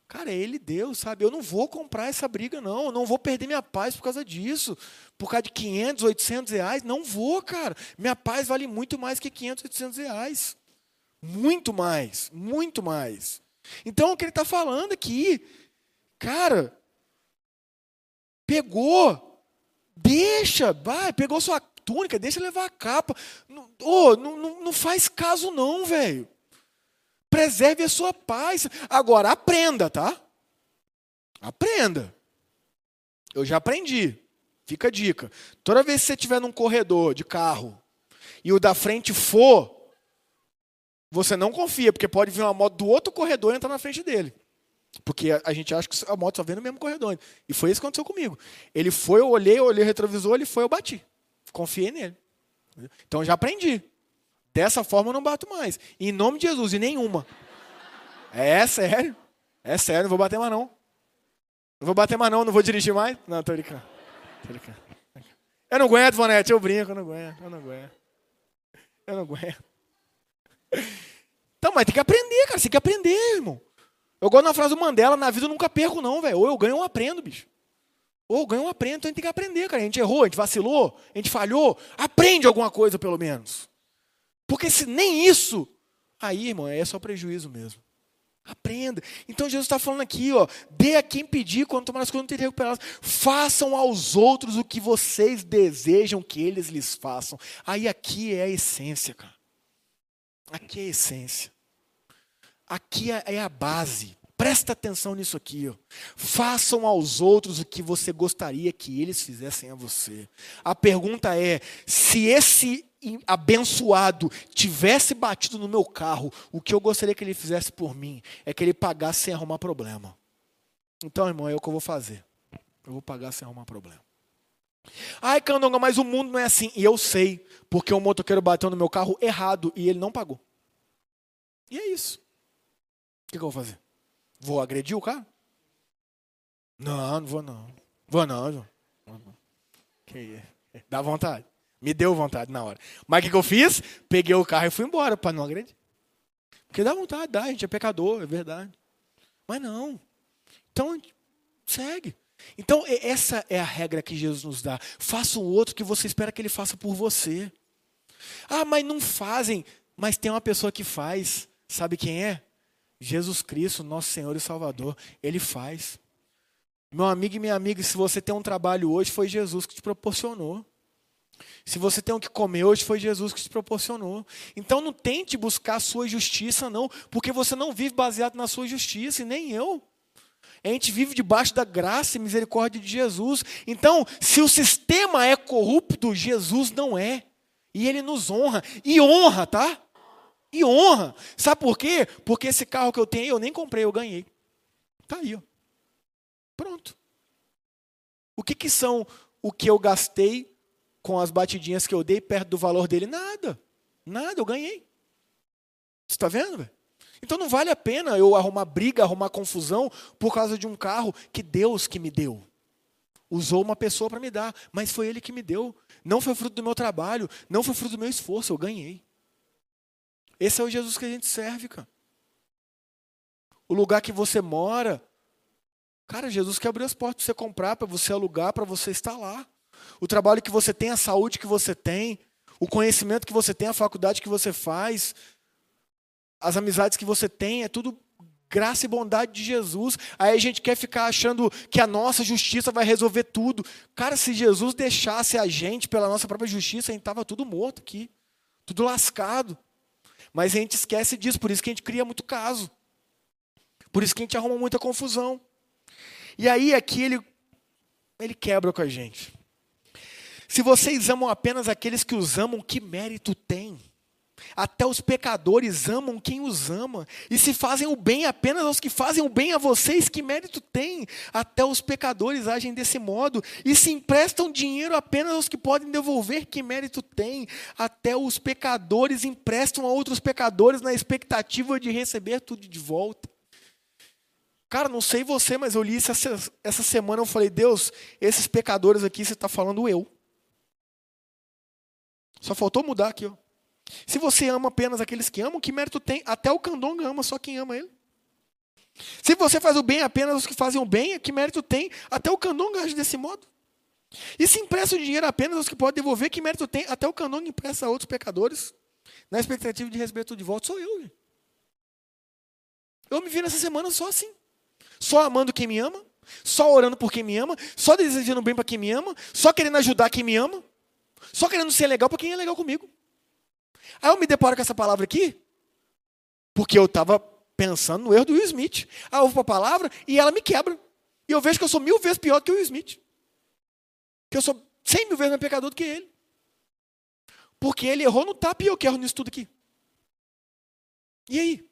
Speaker 1: Cara, é ele Deus, sabe? Eu não vou comprar essa briga, não. Eu não vou perder minha paz por causa disso. Por causa de 500, 800 reais. Não vou, cara. Minha paz vale muito mais que 500, 800 reais. Muito mais, muito mais. Então, o que ele está falando aqui, cara, pegou, deixa, vai, pegou sua túnica, deixa levar a capa. Não, oh, não, não, não faz caso, não, velho. Preserve a sua paz. Agora, aprenda, tá? Aprenda. Eu já aprendi. Fica a dica. Toda vez que você estiver num corredor de carro e o da frente for, você não confia, porque pode vir uma moto do outro corredor e entrar na frente dele. Porque a, gente acha que a moto só vem no mesmo corredor. E foi isso que aconteceu comigo. Ele foi, eu olhei, eu olhei o retrovisor, ele foi, eu bati. Confiei nele. Então já aprendi. Dessa forma eu não bato mais. Em nome de Jesus, e nenhuma. É sério. É sério, não vou bater mais não. Não vou bater mais não, não vou dirigir mais. Não, tô brincando. Tô brincando. Eu não aguento, Vonete, eu brinco, eu não aguento, eu não aguento. Eu não aguento. Então, mas tem que aprender, cara, tem que aprender, irmão. Eu gosto da frase do Mandela, na vida eu nunca perco não, velho. Ou eu ganho ou eu aprendo, bicho. Ou eu ganho ou eu aprendo, então a gente tem que aprender, cara. A gente errou, a gente vacilou, a gente falhou. Aprende alguma coisa, pelo menos. Porque se nem isso, aí, irmão, é só prejuízo mesmo. Aprenda. Então Jesus está falando aqui, ó, dê a quem pedir quando tomar as coisas não terem recuperadas. Façam aos outros o que vocês desejam que eles lhes façam. Aí aqui é a essência, cara. Aqui é a essência. Aqui é, é a base. Presta atenção nisso aqui. Ó. Façam aos outros o que você gostaria que eles fizessem a você. A pergunta é: se esse abençoado tivesse batido no meu carro, o que eu gostaria que ele fizesse por mim é que ele pagasse sem arrumar problema. Então, irmão, é o que eu vou fazer. Eu vou pagar sem arrumar problema. Ai, Candonga, mas o mundo não é assim. E eu sei, porque o motoqueiro bateu no meu carro errado e ele não pagou. E é isso. O que, eu vou fazer? Vou agredir o cara? Não, não vou não. Vou não, João. Que Dá vontade. Me deu vontade na hora. Mas o que, que eu fiz? Peguei o carro e fui embora para não agredir. Porque dá vontade, dá, a gente é pecador, é verdade. Mas não. Então, segue. Então, essa é a regra que Jesus nos dá. Faça o outro que você espera que ele faça por você. Ah, mas não fazem. Mas tem uma pessoa que faz. Sabe quem é? Jesus Cristo, nosso Senhor e Salvador. Ele faz. Meu amigo e minha amiga, se você tem um trabalho hoje, foi Jesus que te proporcionou. Se você tem o que comer hoje, foi Jesus que te proporcionou. Então não tente buscar a sua justiça, não, porque você não vive baseado na sua justiça, e nem eu. A gente vive debaixo da graça e misericórdia de Jesus. Então, se o sistema é corrupto, Jesus não é. E ele nos honra. E honra, tá? E honra. Sabe por quê? Porque esse carro que eu tenho, eu nem comprei, eu ganhei. Tá aí, ó. Pronto. O que, que são o que eu gastei com as batidinhas que eu dei perto do valor dele? Nada. Nada, eu ganhei. Você está vendo? Véio? Então não vale a pena eu arrumar briga, arrumar confusão por causa de um carro que Deus que me deu. Usou uma pessoa para me dar, mas foi Ele que me deu. Não foi fruto do meu trabalho, não foi fruto do meu esforço, eu ganhei. Esse é o Jesus que a gente serve, cara. O lugar que você mora, cara, Jesus quer abrir as portas para você comprar, para você alugar, para você estar lá o trabalho que você tem, a saúde que você tem, o conhecimento que você tem, a faculdade que você faz, as amizades que você tem, é tudo graça e bondade de Jesus. Aí a gente quer ficar achando que a nossa justiça vai resolver tudo. Cara, se Jesus deixasse a gente pela nossa própria justiça, a gente estava tudo morto aqui, tudo lascado. Mas a gente esquece disso, por isso que a gente cria muito caso. Por isso que a gente arruma muita confusão. E aí aqui ele, ele quebra com a gente. Se vocês amam apenas aqueles que os amam, que mérito tem? Até os pecadores amam quem os ama. E se fazem o bem apenas aos que fazem o bem a vocês, que mérito tem? Até os pecadores agem desse modo. E se emprestam dinheiro apenas aos que podem devolver, que mérito tem? Até os pecadores emprestam a outros pecadores na expectativa de receber tudo de volta. Cara, não sei você, mas eu li isso essa, essa semana. Eu falei, Deus, esses pecadores aqui, você está falando eu. Só faltou mudar aqui, ó. Se você ama apenas aqueles que amam, que mérito tem? Até o candonga ama só quem ama ele. Se você faz o bem apenas os que fazem o bem, que mérito tem? Até o candonga age desse modo. E se empresta o dinheiro apenas aos que podem devolver, que mérito tem? Até o candonga empresta a outros pecadores, na expectativa de tudo de volta. Sou eu. Eu me vi nessa semana só assim. Só amando quem me ama, só orando por quem me ama, só desejando bem para quem me ama, só querendo ajudar quem me ama, só querendo ser legal para quem é legal comigo. Aí eu me deparo com essa palavra aqui, porque eu estava pensando no erro do Will Smith. Aí eu vou para a palavra e ela me quebra. E eu vejo que eu sou mil vezes pior que o Will Smith. Que eu sou cem mil vezes mais pecador do que ele. Porque ele errou no tapa e eu quero nisso tudo aqui. E aí?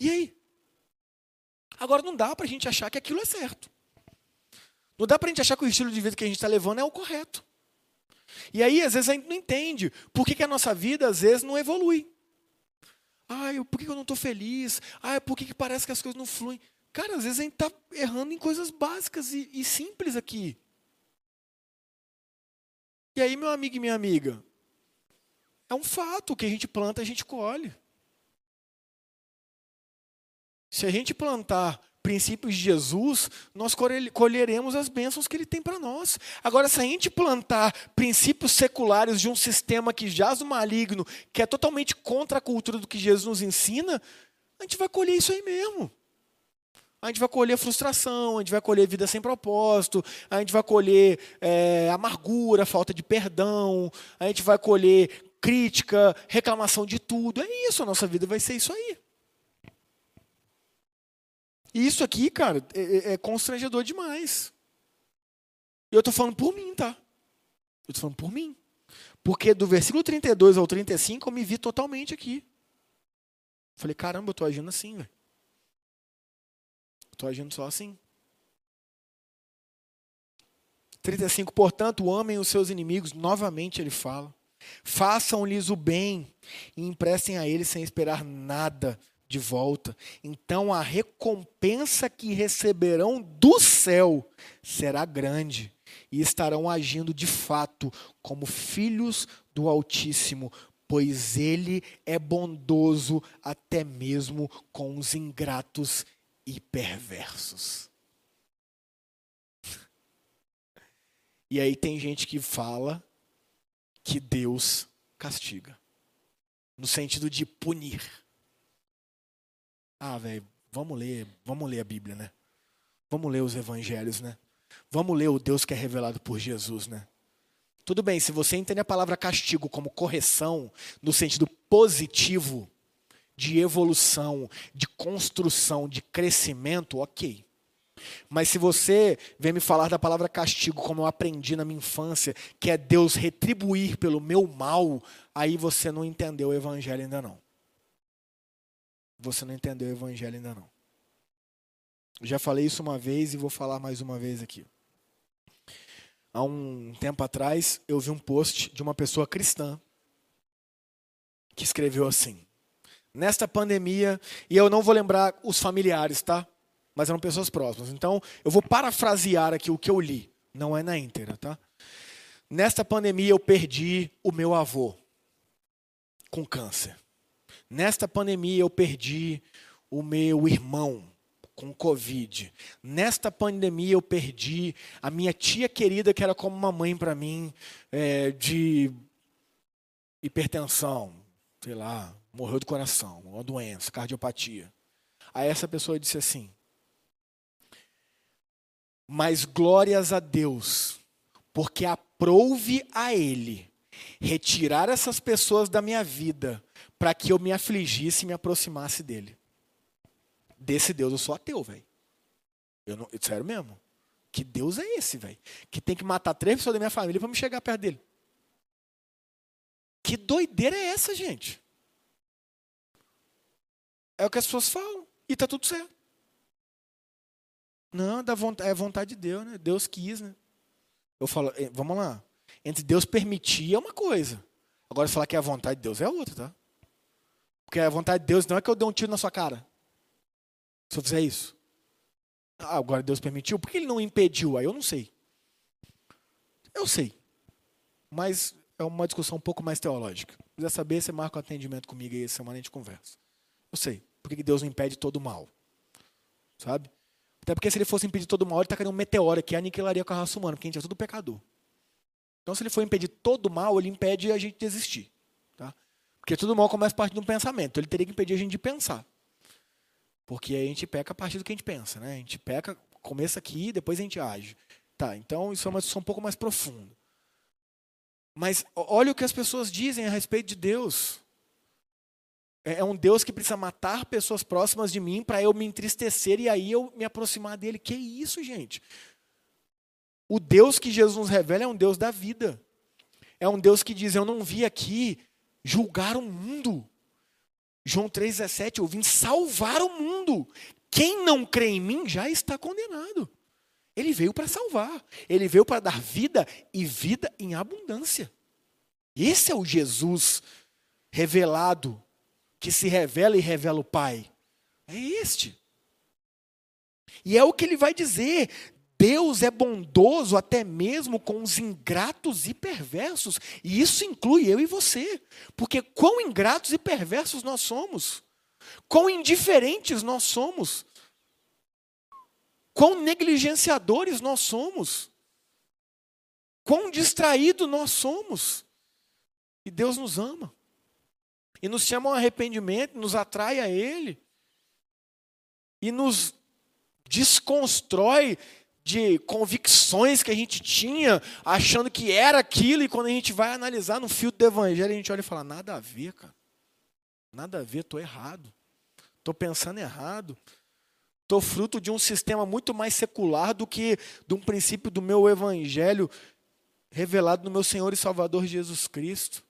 Speaker 1: E aí? Agora não dá para a gente achar que aquilo é certo. Não dá para a gente achar que o estilo de vida que a gente está levando é o correto. E aí, às vezes, a gente não entende por que, que a nossa vida, às vezes, não evolui. Ai, por que eu não estou feliz? Ai, por que, que parece que as coisas não fluem? Cara, às vezes a gente está errando em coisas básicas e, e simples aqui. E aí, meu amigo e minha amiga, é um fato que a gente planta, a gente colhe. Se a gente plantar princípios de Jesus, nós colheremos as bênçãos que ele tem para nós. Agora, se a gente plantar princípios seculares de um sistema que jaz no maligno, que é totalmente contra a cultura do que Jesus nos ensina, a gente vai colher isso aí mesmo. A gente vai colher frustração, a gente vai colher vida sem propósito, a gente vai colher é, amargura, falta de perdão, a gente vai colher crítica, reclamação de tudo. É isso, a nossa vida vai ser isso aí. E isso aqui, cara, é, é, é constrangedor demais. E eu estou falando por mim, tá? Eu estou falando por mim. Porque do versículo 32 ao 35 eu me vi totalmente aqui. Falei, caramba, eu estou agindo assim, velho. Estou agindo só assim. 35, portanto, amem os seus inimigos, novamente ele fala. Façam-lhes o bem e emprestem a eles sem esperar nada de volta. Então a recompensa que receberão do céu será grande e estarão agindo de fato como filhos do Altíssimo, pois ele é bondoso até mesmo com os ingratos e perversos. E aí tem gente que fala que Deus castiga, no sentido de punir. Ah, velho, vamos ler, vamos ler a Bíblia, né? Vamos ler os evangelhos, né? Vamos ler o Deus que é revelado por Jesus, né? Tudo bem, se você entende a palavra castigo como correção, no sentido positivo, de evolução, de construção, de crescimento, ok. Mas se você vem me falar da palavra castigo, como eu aprendi na minha infância, que é Deus retribuir pelo meu mal, aí você não entendeu o evangelho ainda não você não entendeu o evangelho ainda não. Já falei isso uma vez e vou falar mais uma vez aqui. Há um tempo atrás, eu vi um post de uma pessoa cristã que escreveu assim: Nesta pandemia, e eu não vou lembrar os familiares, tá? Mas eram pessoas próximas. Então, eu vou parafrasear aqui o que eu li. Não é na íntegra, tá? Nesta pandemia, eu perdi o meu avô com câncer. Nesta pandemia eu perdi o meu irmão com Covid. Nesta pandemia eu perdi a minha tia querida, que era como uma mãe para mim, é, de hipertensão, sei lá, morreu do coração, uma doença, cardiopatia. Aí essa pessoa disse assim: Mas glórias a Deus, porque aprouve a Ele retirar essas pessoas da minha vida para que eu me afligisse e me aproximasse dele. Desse Deus eu sou ateu, velho. Eu não, sério mesmo. Que Deus é esse, velho? Que tem que matar três pessoas da minha família para me chegar perto dele. Que doideira é essa, gente? É o que as pessoas falam. E tá tudo certo. Não, dá vontade, é vontade de Deus, né? Deus quis, né? Eu falo, eh, vamos lá. Entre Deus permitir é uma coisa. Agora, falar que é a vontade de Deus é outra, tá? Porque a vontade de Deus não é que eu dê um tiro na sua cara. Se eu fizer isso. Ah, agora Deus permitiu. Por que ele não impediu? Aí eu não sei. Eu sei. Mas é uma discussão um pouco mais teológica. Se quiser saber, você marca um atendimento comigo aí essa semana a gente conversa. Eu sei. Por que Deus não impede todo o mal? Sabe? Até porque se ele fosse impedir todo o mal, ele tacaria um meteoro que aniquilaria com a raça humana, porque a gente é tudo pecador. Então, se ele for impedir todo o mal, ele impede a gente de existir. Porque tudo mal começa a partir de um pensamento. Ele teria que impedir a gente de pensar. Porque a gente peca a partir do que a gente pensa, né? A gente peca, começa aqui, depois a gente age. Tá, então isso é uma discussão um pouco mais profunda. Mas olha o que as pessoas dizem a respeito de Deus. É, é um Deus que precisa matar pessoas próximas de mim para eu me entristecer e aí eu me aproximar dele. Que isso, gente? O Deus que Jesus nos revela é um Deus da vida. É um Deus que diz: Eu não vi aqui julgar o mundo. João 3,17, eu vim salvar o mundo. Quem não crê em mim já está condenado. Ele veio para salvar. Ele veio para dar vida e vida em abundância. Esse é o Jesus revelado, que se revela e revela o Pai. É este. E é o que ele vai dizer: Deus é bondoso até mesmo com os ingratos e perversos, e isso inclui eu e você, porque quão ingratos e perversos nós somos, quão indiferentes nós somos, quão negligenciadores nós somos, quão distraídos nós somos. E Deus nos ama, e nos chama ao arrependimento, nos atrai a Ele, e nos desconstrói de convicções que a gente tinha, achando que era aquilo, e quando a gente vai analisar no filtro do evangelho, a gente olha e fala: nada a ver, cara. Nada a ver, estou errado. Estou pensando errado. Estou fruto de um sistema muito mais secular do que de um princípio do meu evangelho revelado no meu Senhor e Salvador Jesus Cristo.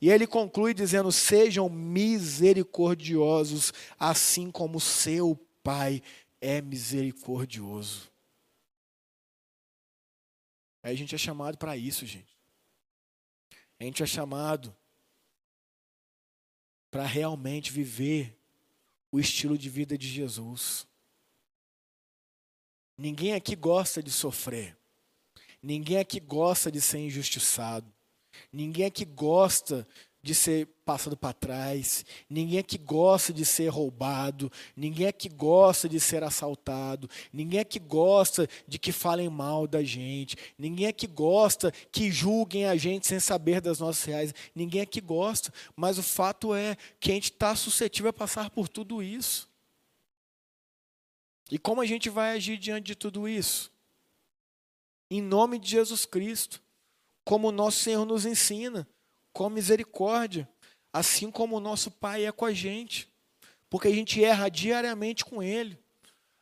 Speaker 1: E ele conclui dizendo: Sejam misericordiosos, assim como seu Pai é misericordioso. Aí a gente é chamado para isso, gente. A gente é chamado para realmente viver o estilo de vida de Jesus. Ninguém aqui gosta de sofrer. Ninguém aqui gosta de ser injustiçado. Ninguém aqui gosta de ser passado para trás, ninguém aqui gosta de ser roubado, ninguém aqui gosta de ser assaltado, ninguém aqui gosta de que falem mal da gente, ninguém aqui gosta que julguem a gente sem saber das nossas reais, ninguém aqui gosta, mas o fato é que a gente está suscetível a passar por tudo isso. E como a gente vai agir diante de tudo isso? Em nome de Jesus Cristo, como o nosso Senhor nos ensina com misericórdia, assim como o nosso Pai é com a gente, porque a gente erra diariamente com Ele,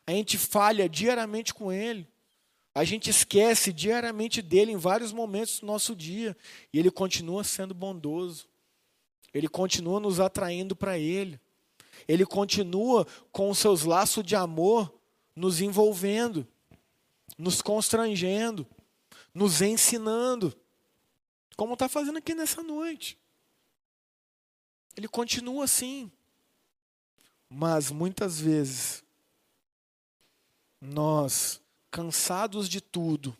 Speaker 1: a gente falha diariamente com Ele, a gente esquece diariamente dele em vários momentos do nosso dia, e Ele continua sendo bondoso, Ele continua nos atraindo para Ele, Ele continua com os seus laços de amor nos envolvendo, nos constrangendo, nos ensinando como está fazendo aqui nessa noite. Ele continua assim. Mas muitas vezes, nós, cansados de tudo,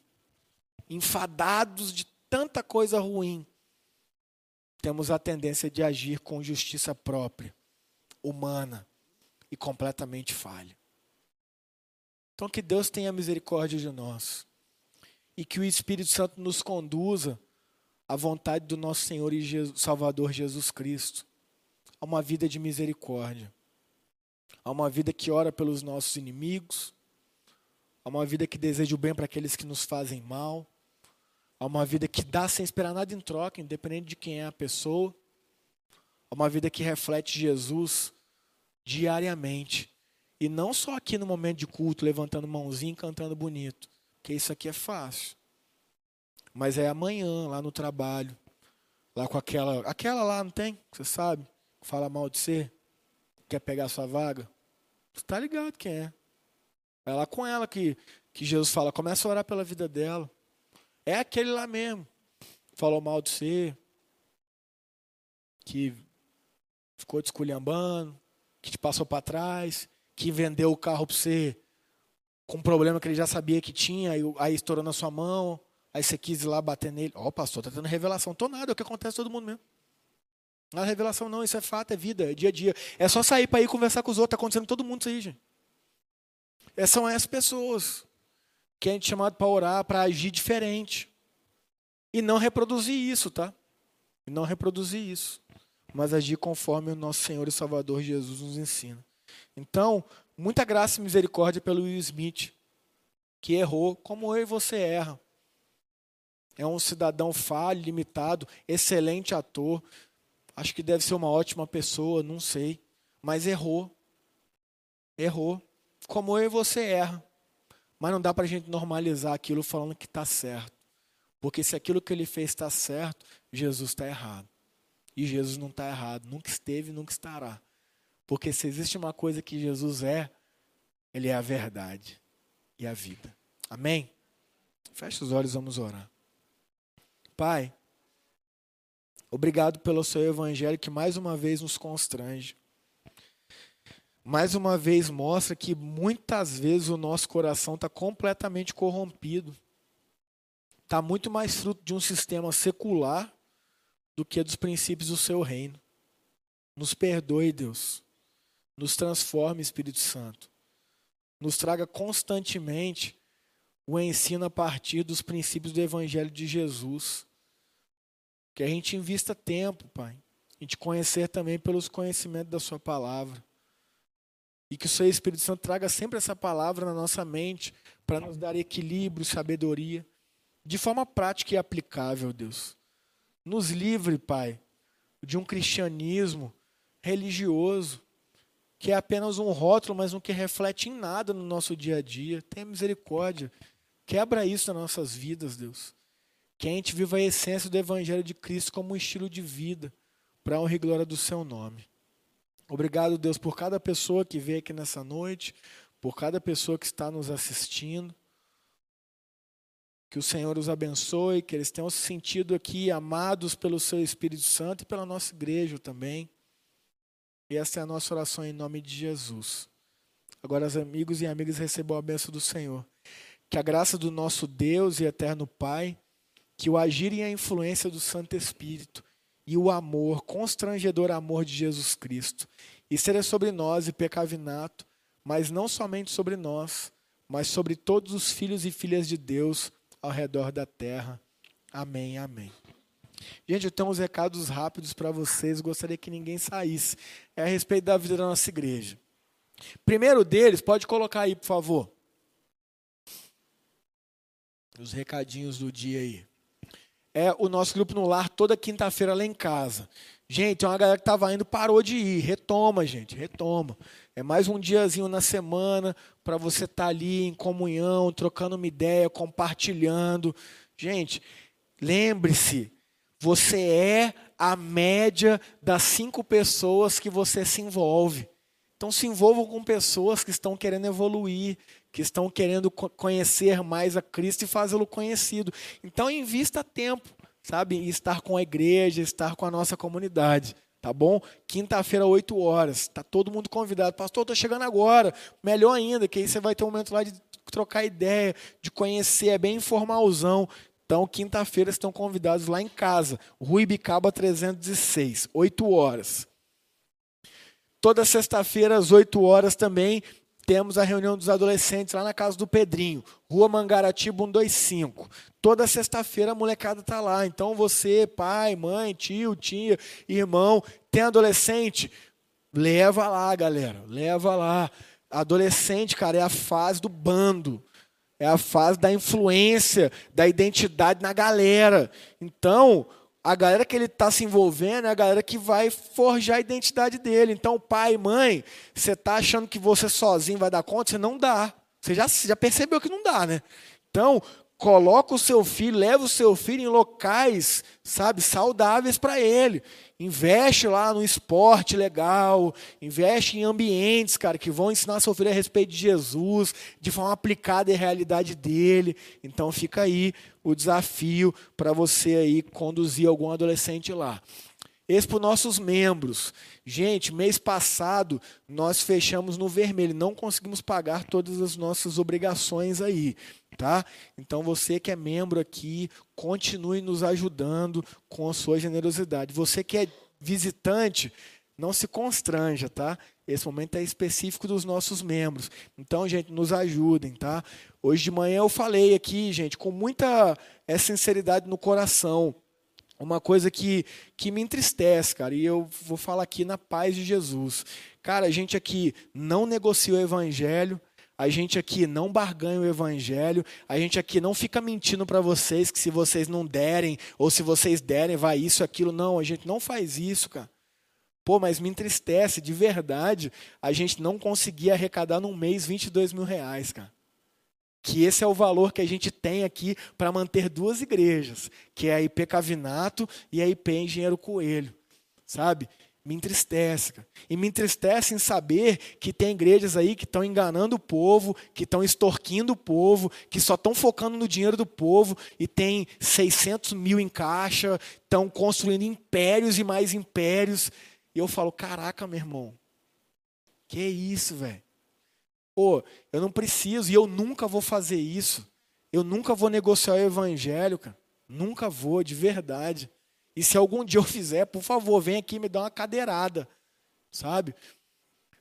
Speaker 1: enfadados de tanta coisa ruim, temos a tendência de agir com justiça própria, humana e completamente falha. Então, que Deus tenha misericórdia de nós e que o Espírito Santo nos conduza a vontade do nosso Senhor e Jesus, Salvador Jesus Cristo, a uma vida de misericórdia, a uma vida que ora pelos nossos inimigos, a uma vida que deseja o bem para aqueles que nos fazem mal, a uma vida que dá sem esperar nada em troca, independente de quem é a pessoa, a uma vida que reflete Jesus diariamente. E não só aqui no momento de culto, levantando mãozinha e cantando bonito, que isso aqui é fácil. Mas é amanhã, lá no trabalho. Lá com aquela. Aquela lá, não tem? Você sabe? Fala mal de você. Quer pegar sua vaga? Você tá ligado quem é. É lá com ela que, que Jesus fala, começa a orar pela vida dela. É aquele lá mesmo. Falou mal de você. Que ficou desculhambando. Que te passou para trás. Que vendeu o carro para você com um problema que ele já sabia que tinha, aí estourou na sua mão. Aí você quis ir lá bater nele. Ó, oh, pastor, tá tendo revelação. Tô nada, é o que acontece todo mundo mesmo. Não é revelação não, isso é fato, é vida, é dia a dia. É só sair para ir conversar com os outros, tá acontecendo todo mundo isso aí, gente. Essas são essas pessoas que a gente é chamado para orar, para agir diferente. E não reproduzir isso, tá? E não reproduzir isso. mas agir conforme o nosso Senhor e Salvador Jesus nos ensina. Então, muita graça e misericórdia pelo Will Smith, que errou como eu e você erra. É um cidadão falho, limitado, excelente ator. Acho que deve ser uma ótima pessoa, não sei. Mas errou. Errou. Como eu e você erra. Mas não dá para a gente normalizar aquilo falando que está certo. Porque se aquilo que ele fez está certo, Jesus está errado. E Jesus não está errado. Nunca esteve, nunca estará. Porque se existe uma coisa que Jesus é, ele é a verdade e a vida. Amém? Feche os olhos, vamos orar. Pai, obrigado pelo seu evangelho que mais uma vez nos constrange. Mais uma vez mostra que muitas vezes o nosso coração está completamente corrompido. Está muito mais fruto de um sistema secular do que dos princípios do seu reino. Nos perdoe, Deus. Nos transforme, Espírito Santo. Nos traga constantemente o ensino a partir dos princípios do Evangelho de Jesus. Que a gente invista tempo, Pai, em te conhecer também pelos conhecimentos da Sua palavra. E que o Seu Espírito Santo traga sempre essa palavra na nossa mente para nos dar equilíbrio, sabedoria, de forma prática e aplicável, Deus. Nos livre, Pai, de um cristianismo religioso, que é apenas um rótulo, mas não que reflete em nada no nosso dia a dia. Tenha misericórdia. Quebra isso nas nossas vidas, Deus. Que a gente viva a essência do Evangelho de Cristo como um estilo de vida, para a honra e glória do seu nome. Obrigado, Deus, por cada pessoa que veio aqui nessa noite, por cada pessoa que está nos assistindo. Que o Senhor os abençoe, que eles tenham se sentido aqui amados pelo seu Espírito Santo e pela nossa igreja também. E essa é a nossa oração em nome de Jesus. Agora, os amigos e amigas recebam a bênção do Senhor. Que a graça do nosso Deus e eterno Pai, que o agir e a influência do Santo Espírito e o amor, constrangedor amor de Jesus Cristo, e seja sobre nós e pecavinato, mas não somente sobre nós, mas sobre todos os filhos e filhas de Deus ao redor da terra. Amém, amém. Gente, eu tenho uns recados rápidos para vocês, gostaria que ninguém saísse. É a respeito da vida da nossa igreja. Primeiro deles, pode colocar aí, por favor os recadinhos do dia aí. É o nosso grupo no lar toda quinta-feira lá em casa. Gente, uma galera que estava indo parou de ir. Retoma, gente, retoma. É mais um diazinho na semana para você estar tá ali em comunhão, trocando uma ideia, compartilhando. Gente, lembre-se, você é a média das cinco pessoas que você se envolve. Então se envolvam com pessoas que estão querendo evoluir, que estão querendo conhecer mais a Cristo e fazê-lo conhecido. Então invista tempo, sabe, em estar com a igreja, estar com a nossa comunidade. Tá bom? Quinta-feira, 8 horas. Tá todo mundo convidado. Pastor, estou chegando agora. Melhor ainda, que aí você vai ter um momento lá de trocar ideia, de conhecer. É bem informalzão. Então, quinta-feira estão convidados lá em casa. Rui Bicaba 306, 8 horas. Toda sexta-feira, às 8 horas também, temos a reunião dos adolescentes lá na casa do Pedrinho, Rua Mangaratiba 125. Toda sexta-feira a molecada tá lá. Então você, pai, mãe, tio, tia, irmão, tem adolescente, leva lá, galera, leva lá. Adolescente, cara, é a fase do bando. É a fase da influência, da identidade na galera. Então, a galera que ele está se envolvendo é a galera que vai forjar a identidade dele. Então, pai, mãe, você está achando que você sozinho vai dar conta? Você não dá. Você já, já percebeu que não dá, né? Então, coloca o seu filho, leva o seu filho em locais, sabe, saudáveis para ele. Investe lá no esporte legal, investe em ambientes, cara, que vão ensinar seu filho a respeito de Jesus, de forma aplicada à realidade dele. Então fica aí o desafio para você aí conduzir algum adolescente lá. Esse para os nossos membros. Gente, mês passado nós fechamos no vermelho, não conseguimos pagar todas as nossas obrigações aí, tá? Então você que é membro aqui, continue nos ajudando com a sua generosidade. Você que é visitante, não se constranja, tá? Esse momento é específico dos nossos membros. Então, gente, nos ajudem, tá? Hoje de manhã eu falei aqui, gente, com muita é, sinceridade no coração. uma coisa que, que me entristece, cara, e eu vou falar aqui na paz de Jesus. Cara, a gente aqui não negocia o evangelho, a gente aqui não barganha o evangelho, a gente aqui não fica mentindo para vocês que se vocês não derem, ou se vocês derem, vai isso, aquilo. Não, a gente não faz isso, cara. Pô, mas me entristece, de verdade, a gente não conseguir arrecadar num mês 22 mil reais, cara que esse é o valor que a gente tem aqui para manter duas igrejas, que é a IP Cavinato e a IP Engenheiro Coelho, sabe? Me entristece, cara. E me entristece em saber que tem igrejas aí que estão enganando o povo, que estão extorquindo o povo, que só estão focando no dinheiro do povo e tem 600 mil em caixa, estão construindo impérios e mais impérios. E eu falo, caraca, meu irmão, que isso, velho? Pô, eu não preciso e eu nunca vou fazer isso. Eu nunca vou negociar o evangelho, cara. Nunca vou, de verdade. E se algum dia eu fizer, por favor, vem aqui me dá uma cadeirada, sabe?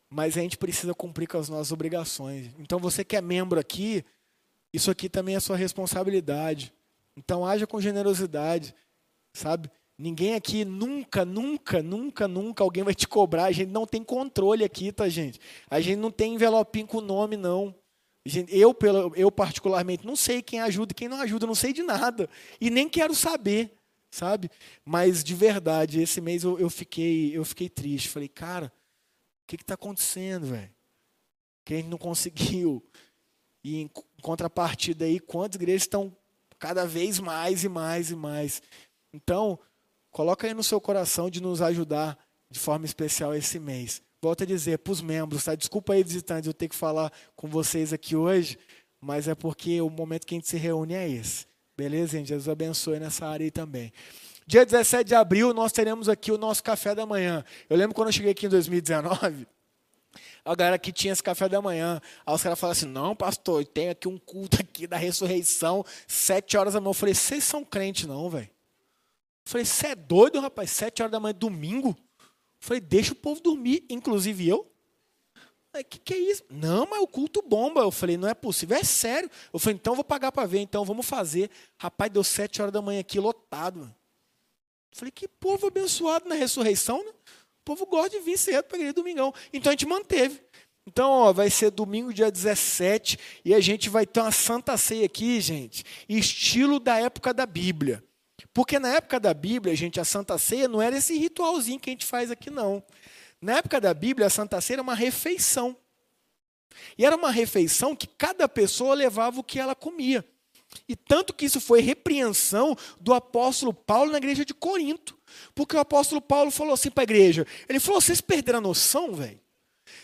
Speaker 1: Mas a gente precisa cumprir com as nossas obrigações. Então você que é membro aqui, isso aqui também é sua responsabilidade. Então haja com generosidade, sabe? Ninguém aqui nunca, nunca, nunca, nunca alguém vai te cobrar. A gente não tem controle aqui, tá, gente? A gente não tem envelopinho com nome, não. Eu, eu, particularmente, não sei quem ajuda e quem não ajuda, não sei de nada. E nem quero saber, sabe? Mas, de verdade, esse mês eu, eu fiquei, eu fiquei triste. Falei, cara, o que está acontecendo, velho? Que a gente não conseguiu. E, em contrapartida aí, quantas igrejas estão cada vez mais e mais e mais. Então, Coloca aí no seu coração de nos ajudar de forma especial esse mês. Volto a dizer para os membros, tá? Desculpa aí, visitantes, eu ter que falar com vocês aqui hoje, mas é porque o momento que a gente se reúne é esse. Beleza, gente? Jesus abençoe nessa área aí também. Dia 17 de abril, nós teremos aqui o nosso café da manhã. Eu lembro quando eu cheguei aqui em 2019, a galera que tinha esse café da manhã. Aí os caras falaram assim: não, pastor, tem aqui um culto aqui da ressurreição, sete horas da manhã. Eu falei: vocês são crentes, não, velho. Falei, você é doido, rapaz? Sete horas da manhã, domingo? Falei, deixa o povo dormir, inclusive eu. O que, que é isso? Não, mas o culto bomba. Eu falei, não é possível, é sério. Eu falei, então vou pagar para ver, então vamos fazer. Rapaz, deu sete horas da manhã aqui, lotado. Eu falei, que povo abençoado na ressurreição, né? O povo gosta de vir cedo para igreja domingão. Então a gente manteve. Então, ó, vai ser domingo, dia 17, e a gente vai ter uma santa ceia aqui, gente, estilo da época da Bíblia. Porque na época da Bíblia, gente, a Santa Ceia não era esse ritualzinho que a gente faz aqui, não. Na época da Bíblia, a Santa Ceia era uma refeição. E era uma refeição que cada pessoa levava o que ela comia. E tanto que isso foi repreensão do apóstolo Paulo na igreja de Corinto. Porque o apóstolo Paulo falou assim para a igreja: ele falou, vocês perderam a noção, velho?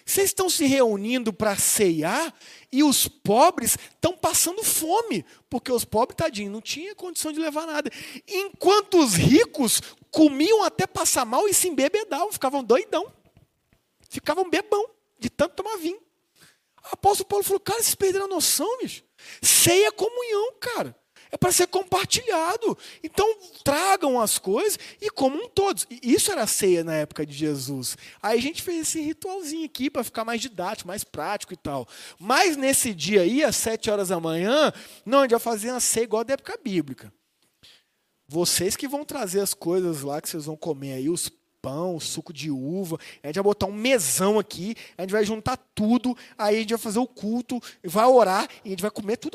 Speaker 1: Vocês estão se reunindo para ceiar e os pobres estão passando fome, porque os pobres, tadinho, não tinham condição de levar nada. Enquanto os ricos comiam até passar mal e se embebedavam, ficavam doidão. Ficavam bebão, de tanto tomar vinho. O apóstolo Paulo falou, cara, vocês perderam a noção, bicho. Ceia é comunhão, cara é para ser compartilhado. Então, tragam as coisas e comam todos. Isso era a ceia na época de Jesus. Aí a gente fez esse ritualzinho aqui para ficar mais didático, mais prático e tal. Mas nesse dia aí, às sete horas da manhã, não, a gente vai fazer a ceia igual da época bíblica. Vocês que vão trazer as coisas lá que vocês vão comer aí, os pão, suco de uva. A gente vai botar um mesão aqui, a gente vai juntar tudo, aí a gente vai fazer o culto, vai orar e a gente vai comer tudo